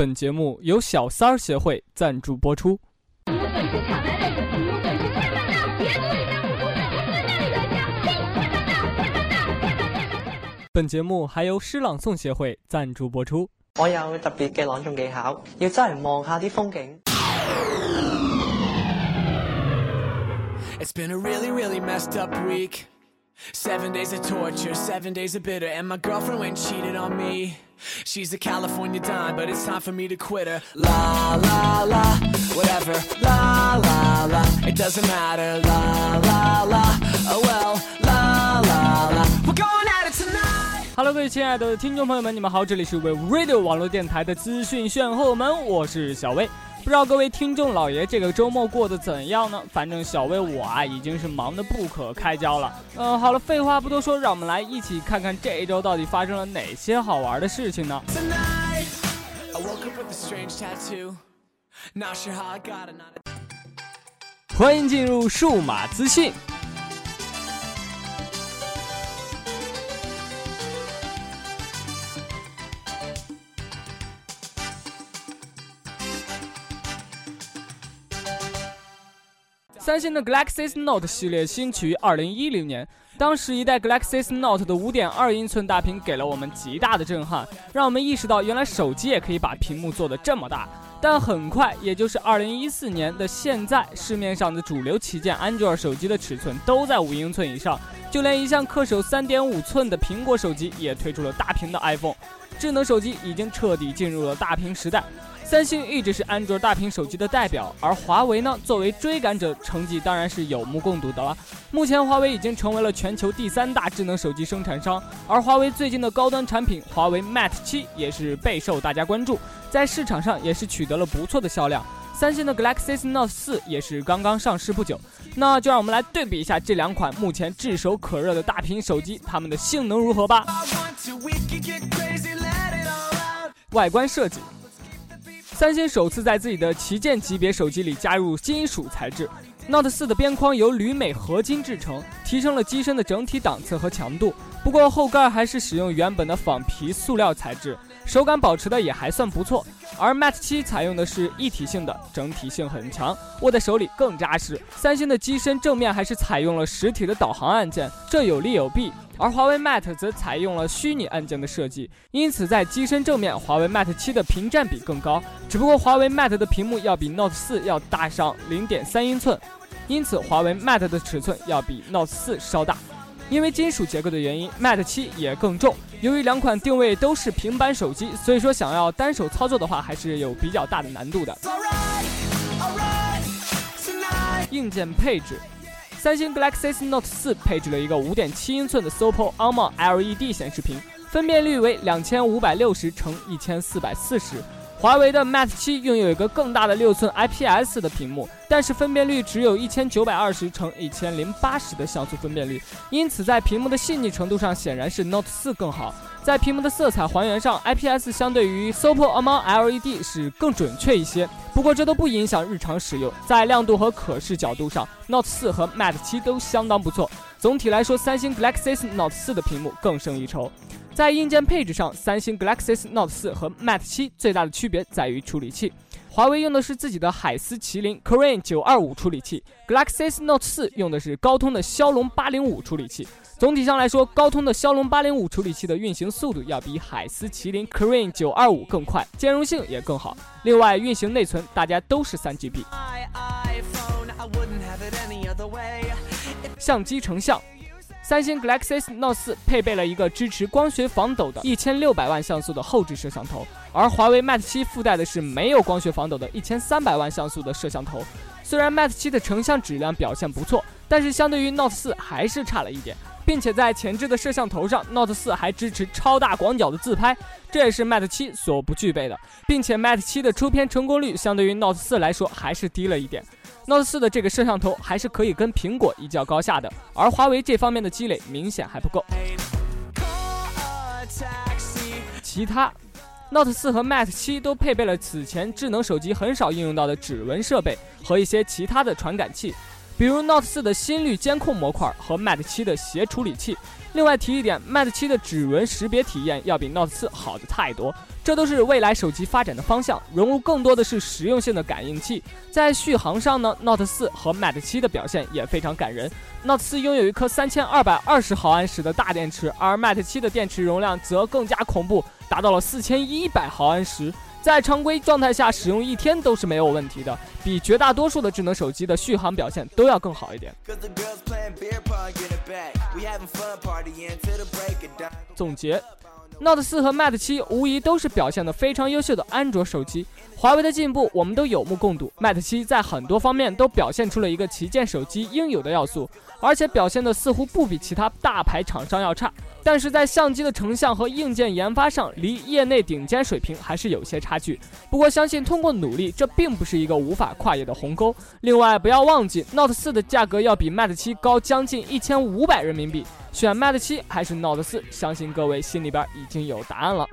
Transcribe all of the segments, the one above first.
本节目由小三儿协会赞助播出。本节目还由诗朗诵协会赞助播出。我有特別嘅朗誦技巧，要真系望下啲風景。It's been a really, really messed up week. Seven days of torture, seven days of bitter, and my girlfriend went cheated on me. She's a California dime, but it's time for me to quit her. La la la, whatever. La la la, it doesn't matter. La la la, oh well. La la la, we're going at it tonight. Hello，各位亲爱的听众朋友们，你们好，这里是 We Radio 网络电台的资讯炫后门，我是小薇。 不知道各位听众老爷这个周末过得怎样呢？反正小薇我啊已经是忙得不可开交了。嗯，好了，废话不多说，让我们来一起看看这一周到底发生了哪些好玩的事情呢？欢迎进入数码资讯。三星的 Galaxy Note 系列兴起于2010年，当时一代 Galaxy Note 的5.2英寸大屏给了我们极大的震撼，让我们意识到原来手机也可以把屏幕做得这么大。但很快，也就是2014年的现在，市面上的主流旗舰安卓手机的尺寸都在5英寸以上，就连一向恪守3.5寸的苹果手机也推出了大屏的 iPhone，智能手机已经彻底进入了大屏时代。三星一直是安卓大屏手机的代表，而华为呢，作为追赶者，成绩当然是有目共睹的了。目前，华为已经成为了全球第三大智能手机生产商，而华为最近的高端产品华为 Mate 七也是备受大家关注，在市场上也是取得了不错的销量。三星的 Galaxy Note 四也是刚刚上市不久，那就让我们来对比一下这两款目前炙手可热的大屏手机，它们的性能如何吧。外观设计。三星首次在自己的旗舰级别手机里加入金属材质，Note 4的边框由铝镁合金制成，提升了机身的整体档次和强度。不过后盖还是使用原本的仿皮塑料材质，手感保持的也还算不错。而 Mate 7采用的是一体性的，整体性很强，握在手里更扎实。三星的机身正面还是采用了实体的导航按键，这有利有弊。而华为 Mate 则采用了虚拟按键的设计，因此在机身正面，华为 Mate 7的屏占比更高。只不过华为 Mate 的屏幕要比 Note 4要大上0.3英寸，因此华为 Mate 的尺寸要比 Note 4稍大。因为金属结构的原因，Mate 7也更重。由于两款定位都是平板手机，所以说想要单手操作的话，还是有比较大的难度的。硬件配置。三星 Galaxy Note 4配置了一个5.7英寸的 Super AMOLED LED 显示屏，分辨率为2560乘1440。华为的 Mate 7拥有一个更大的六寸 IPS 的屏幕，但是分辨率只有一千九百二十乘一千零八十的像素分辨率，因此在屏幕的细腻程度上显然是 Note 4更好。在屏幕的色彩还原上，IPS 相对于 Super AMOLED LED 是更准确一些。不过这都不影响日常使用，在亮度和可视角度上，Note 4和 Mate 7都相当不错。总体来说，三星 Galaxy Note 4的屏幕更胜一筹。在硬件配置上，三星 Galaxy Note 4和 Mate 7最大的区别在于处理器。华为用的是自己的海思麒麟 Crane 925处理器，Galaxy Note 4用的是高通的骁龙805处理器。总体上来说，高通的骁龙805处理器的运行速度要比海思麒麟 Crane 925更快，兼容性也更好。另外，运行内存大家都是 3GB。相机成像。三星 Galaxy Note 4配备了一个支持光学防抖的1600万像素的后置摄像头，而华为 Mate 7附带的是没有光学防抖的1300万像素的摄像头。虽然 Mate 7的成像质量表现不错，但是相对于 Note 4还是差了一点，并且在前置的摄像头上，Note 4还支持超大广角的自拍，这也是 Mate 7所不具备的，并且 Mate 7的出片成功率相对于 Note 4来说还是低了一点。Note 4的这个摄像头还是可以跟苹果一较高下的，而华为这方面的积累明显还不够。其他，Note 4和 Mate 7都配备了此前智能手机很少应用到的指纹设备和一些其他的传感器。比如 Note 四的心率监控模块和 Mate 七的协处理器。另外提一点，Mate 七的指纹识别体验要比 Note 四好的太多。这都是未来手机发展的方向，融入更多的是实用性的感应器。在续航上呢，Note 四和 Mate 七的表现也非常感人。Note 四拥有一颗三千二百二十毫安时的大电池，而 Mate 七的电池容量则更加恐怖，达到了四千一百毫安时，在常规状态下使用一天都是没有问题的，比绝大多数的智能手机的续航表现都要更好一点。总结。Note 4和 Mate 7无疑都是表现的非常优秀的安卓手机。华为的进步我们都有目共睹，Mate 7在很多方面都表现出了一个旗舰手机应有的要素，而且表现的似乎不比其他大牌厂商要差。但是在相机的成像和硬件研发上，离业内顶尖水平还是有些差距。不过相信通过努力，这并不是一个无法跨越的鸿沟。另外不要忘记，Note 4的价格要比 Mate 7高将近一千五百人民币。选 Mate 7还是 Note 4，相信各位心里边已经有答案了。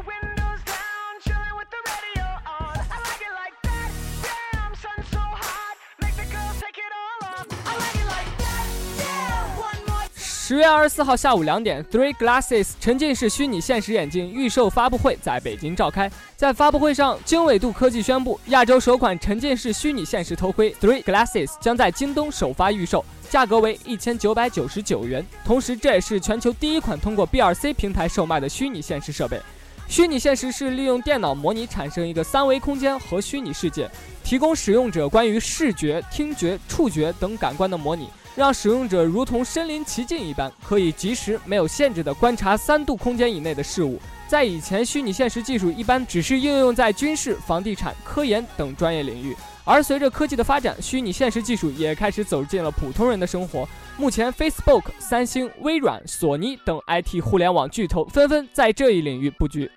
十月二十四号下午两点，Three Glasses 沉浸式虚拟现实眼镜预售发布会在北京召开。在发布会上，经纬度科技宣布，亚洲首款沉浸式虚拟现实头盔 Three Glasses 将在京东首发预售，价格为一千九百九十九元。同时，这也是全球第一款通过 BRC 平台售卖的虚拟现实设备。虚拟现实是利用电脑模拟产生一个三维空间和虚拟世界，提供使用者关于视觉、听觉、触觉等感官的模拟。让使用者如同身临其境一般，可以及时、没有限制地观察三度空间以内的事物。在以前，虚拟现实技术一般只是应用在军事、房地产、科研等专业领域，而随着科技的发展，虚拟现实技术也开始走进了普通人的生活。目前，Facebook、三星、微软、索尼等 IT 互联网巨头纷纷在这一领域布局。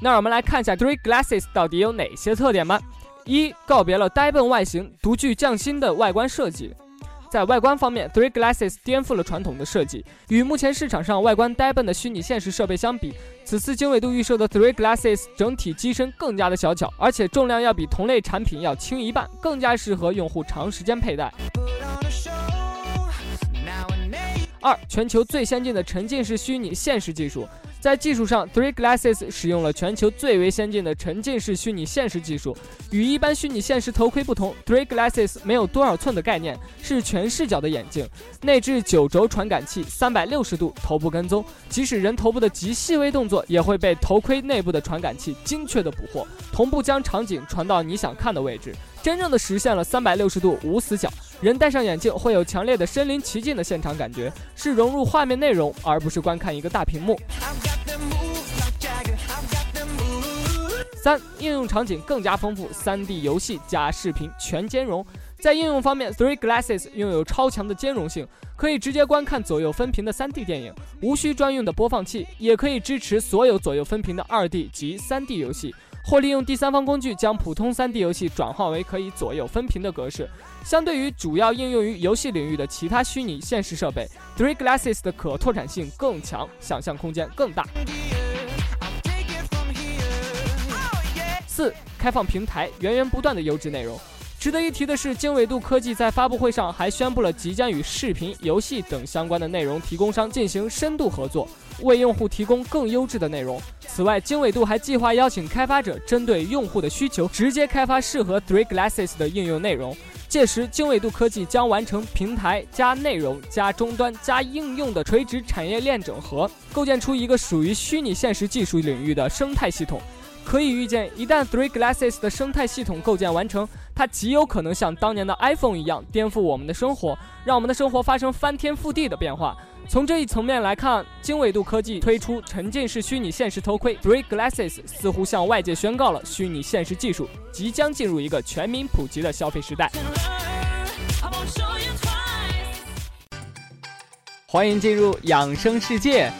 那我们来看一下 Three Glasses 到底有哪些特点吧。一、告别了呆笨外形，独具匠心的外观设计。在外观方面，Three Glasses 颠覆了传统的设计，与目前市场上外观呆笨的虚拟现实设备相比，此次经纬度预售的 Three Glasses 整体机身更加的小巧，而且重量要比同类产品要轻一半，更加适合用户长时间佩戴。二、全球最先进的沉浸式虚拟现实技术。在技术上，Three Glasses 使用了全球最为先进的沉浸式虚拟现实技术。与一般虚拟现实头盔不同，Three Glasses 没有多少寸的概念，是全视角的眼镜，内置九轴传感器，三百六十度头部跟踪，即使人头部的极细微动作，也会被头盔内部的传感器精确的捕获，同步将场景传到你想看的位置，真正的实现了三百六十度无死角。人戴上眼镜会有强烈的身临其境的现场感觉，是融入画面内容，而不是观看一个大屏幕。三、应用场景更加丰富，3D 游戏加视频全兼容。在应用方面，Three Glasses 拥有超强的兼容性，可以直接观看左右分屏的 3D 电影，无需专用的播放器，也可以支持所有左右分屏的 2D 及 3D 游戏。或利用第三方工具将普通 3D 游戏转换为可以左右分屏的格式。相对于主要应用于游戏领域的其他虚拟现实设备，Three Glasses 的可拓展性更强，想象空间更大。四、开放平台，源源不断的优质内容。值得一提的是，经纬度科技在发布会上还宣布了即将与视频、游戏等相关的内容提供商进行深度合作，为用户提供更优质的内容。此外，经纬度还计划邀请开发者针对用户的需求，直接开发适合 Three Glasses 的应用内容。届时，经纬度科技将完成平台加内容加终端加应用的垂直产业链整合，构建出一个属于虚拟现实技术领域的生态系统。可以预见，一旦 Three Glasses 的生态系统构建完成，它极有可能像当年的 iPhone 一样颠覆我们的生活，让我们的生活发生翻天覆地的变化。从这一层面来看，经纬度科技推出沉浸式虚拟现实头盔 Three Glasses，似乎向外界宣告了虚拟现实技术即将进入一个全民普及的消费时代。欢迎进入养生世界。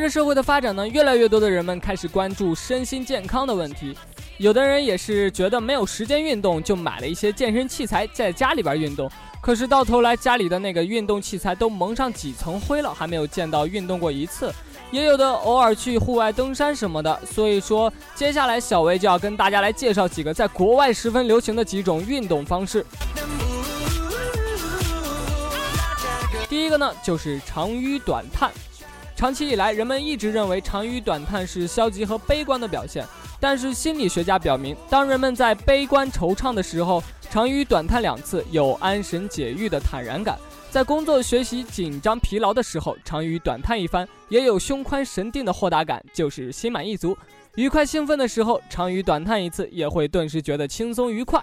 随着社会的发展呢，越来越多的人们开始关注身心健康的问题。有的人也是觉得没有时间运动，就买了一些健身器材在家里边运动。可是到头来家里的那个运动器材都蒙上几层灰了，还没有见到运动过一次。也有的偶尔去户外登山什么的。所以说，接下来小薇就要跟大家来介绍几个在国外十分流行的几种运动方式。第一个呢，就是长吁短叹。长期以来，人们一直认为长吁短叹是消极和悲观的表现。但是心理学家表明，当人们在悲观惆怅的时候，长吁短叹两次，有安神解郁的坦然感；在工作、学习紧张、疲劳的时候，长吁短叹一番，也有胸宽神定的豁达感，就是心满意足；愉快兴奋的时候，长吁短叹一次，也会顿时觉得轻松愉快。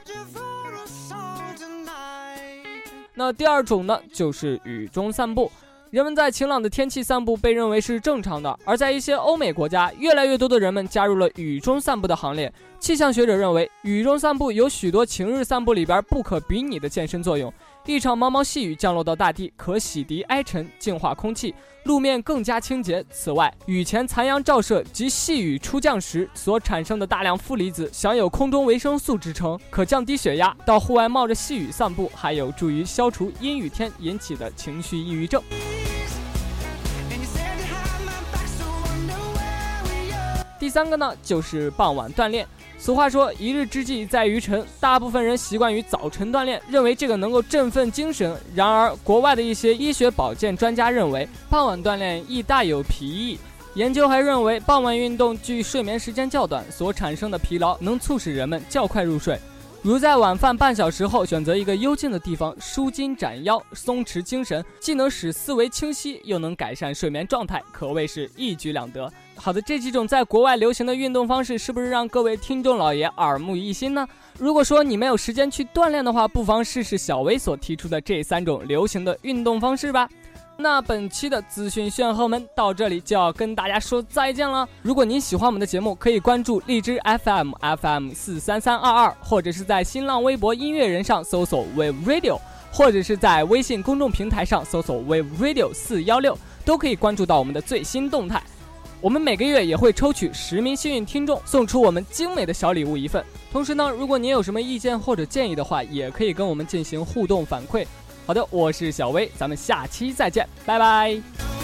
那第二种呢，就是雨中散步。人们在晴朗的天气散步被认为是正常的，而在一些欧美国家，越来越多的人们加入了雨中散步的行列。气象学者认为，雨中散步有许多晴日散步里边不可比拟的健身作用。一场毛毛细雨降落到大地，可洗涤埃尘，净化空气，路面更加清洁。此外，雨前残阳照射及细雨初降时所产生的大量负离子，享有空中维生素之称，可降低血压。到户外冒着细雨散步，还有助于消除阴雨天引起的情绪抑郁症。第三个呢，就是傍晚锻炼。俗话说，一日之计在于晨。大部分人习惯于早晨锻炼，认为这个能够振奋精神。然而，国外的一些医学保健专家认为，傍晚锻炼亦带有疲意。研究还认为，傍晚运动距睡眠时间较短，所产生的疲劳能促使人们较快入睡。如在晚饭半小时后选择一个幽静的地方舒筋展腰、松弛精神，既能使思维清晰，又能改善睡眠状态，可谓是一举两得。好的，这几种在国外流行的运动方式，是不是让各位听众老爷耳目一新呢？如果说你没有时间去锻炼的话，不妨试试小薇所提出的这三种流行的运动方式吧。那本期的资讯炫后们到这里就要跟大家说再见了。如果您喜欢我们的节目，可以关注荔枝 FM FM 四三三二二，或者是在新浪微博音乐人上搜索 Wave Radio，或者是在微信公众平台上搜索 Wave Radio 四幺六，都可以关注到我们的最新动态。我们每个月也会抽取十名幸运听众，送出我们精美的小礼物一份。同时呢，如果您有什么意见或者建议的话，也可以跟我们进行互动反馈。好的，我是小薇，咱们下期再见，拜拜。